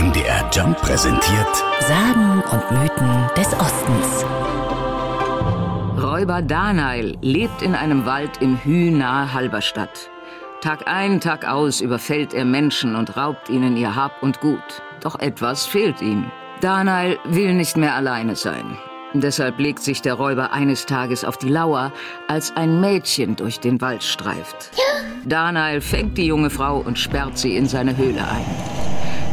MDR Jump präsentiert Sagen und Mythen des Ostens. Räuber Danail lebt in einem Wald im Hü nahe Halberstadt. Tag ein, Tag aus überfällt er Menschen und raubt ihnen ihr Hab und Gut. Doch etwas fehlt ihm. Danail will nicht mehr alleine sein. Deshalb legt sich der Räuber eines Tages auf die Lauer, als ein Mädchen durch den Wald streift. Danail fängt die junge Frau und sperrt sie in seine Höhle ein.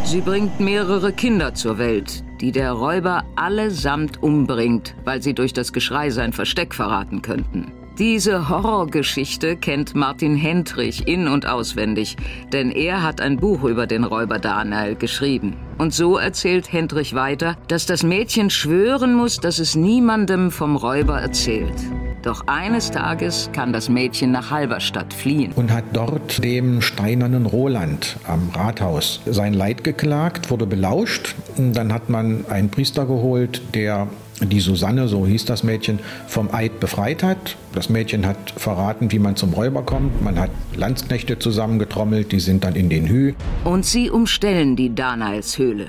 Sie bringt mehrere Kinder zur Welt, die der Räuber allesamt umbringt, weil sie durch das Geschrei sein Versteck verraten könnten. Diese Horrorgeschichte kennt Martin Hendrich in- und auswendig, denn er hat ein Buch über den Räuber Daniel geschrieben. Und so erzählt Hendrich weiter, dass das Mädchen schwören muss, dass es niemandem vom Räuber erzählt. Doch eines Tages kann das Mädchen nach Halberstadt fliehen. und hat dort dem steinernen Roland am Rathaus sein Leid geklagt, wurde belauscht. Und Dann hat man einen Priester geholt, der die Susanne, so hieß das Mädchen, vom Eid befreit hat. Das Mädchen hat verraten, wie man zum Räuber kommt. Man hat Landsknechte zusammengetrommelt, die sind dann in den Hü. Und sie umstellen die Danails Höhle.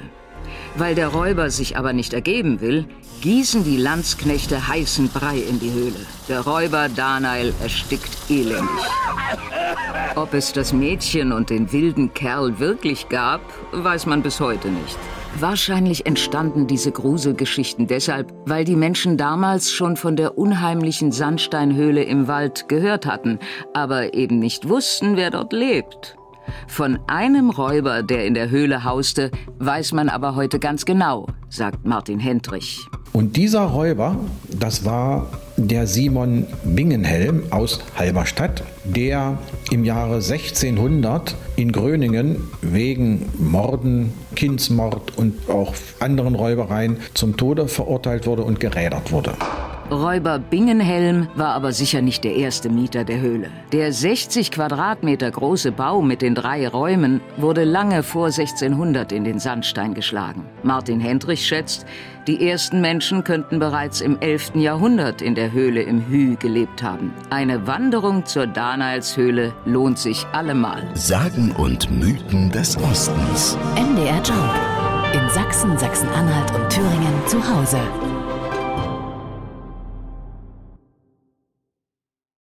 Weil der Räuber sich aber nicht ergeben will, gießen die Landsknechte heißen Brei in die Höhle. Der Räuber Danail erstickt elendig. Ob es das Mädchen und den wilden Kerl wirklich gab, weiß man bis heute nicht. Wahrscheinlich entstanden diese Gruselgeschichten deshalb, weil die Menschen damals schon von der unheimlichen Sandsteinhöhle im Wald gehört hatten, aber eben nicht wussten, wer dort lebt. Von einem Räuber, der in der Höhle hauste, weiß man aber heute ganz genau, sagt Martin Hendrich. Und dieser Räuber, das war der Simon Bingenhelm aus Halberstadt, der im Jahre 1600 in Gröningen wegen Morden, Kindsmord und auch anderen Räubereien zum Tode verurteilt wurde und gerädert wurde. Räuber Bingenhelm war aber sicher nicht der erste Mieter der Höhle. Der 60 Quadratmeter große Bau mit den drei Räumen wurde lange vor 1600 in den Sandstein geschlagen. Martin Hendrich schätzt, die ersten Menschen könnten bereits im 11. Jahrhundert in der Höhle im Hü gelebt haben. Eine Wanderung zur Danailshöhle lohnt sich allemal. Sagen und Mythen des Ostens. MDR Jump. In Sachsen, Sachsen-Anhalt und Thüringen zu Hause.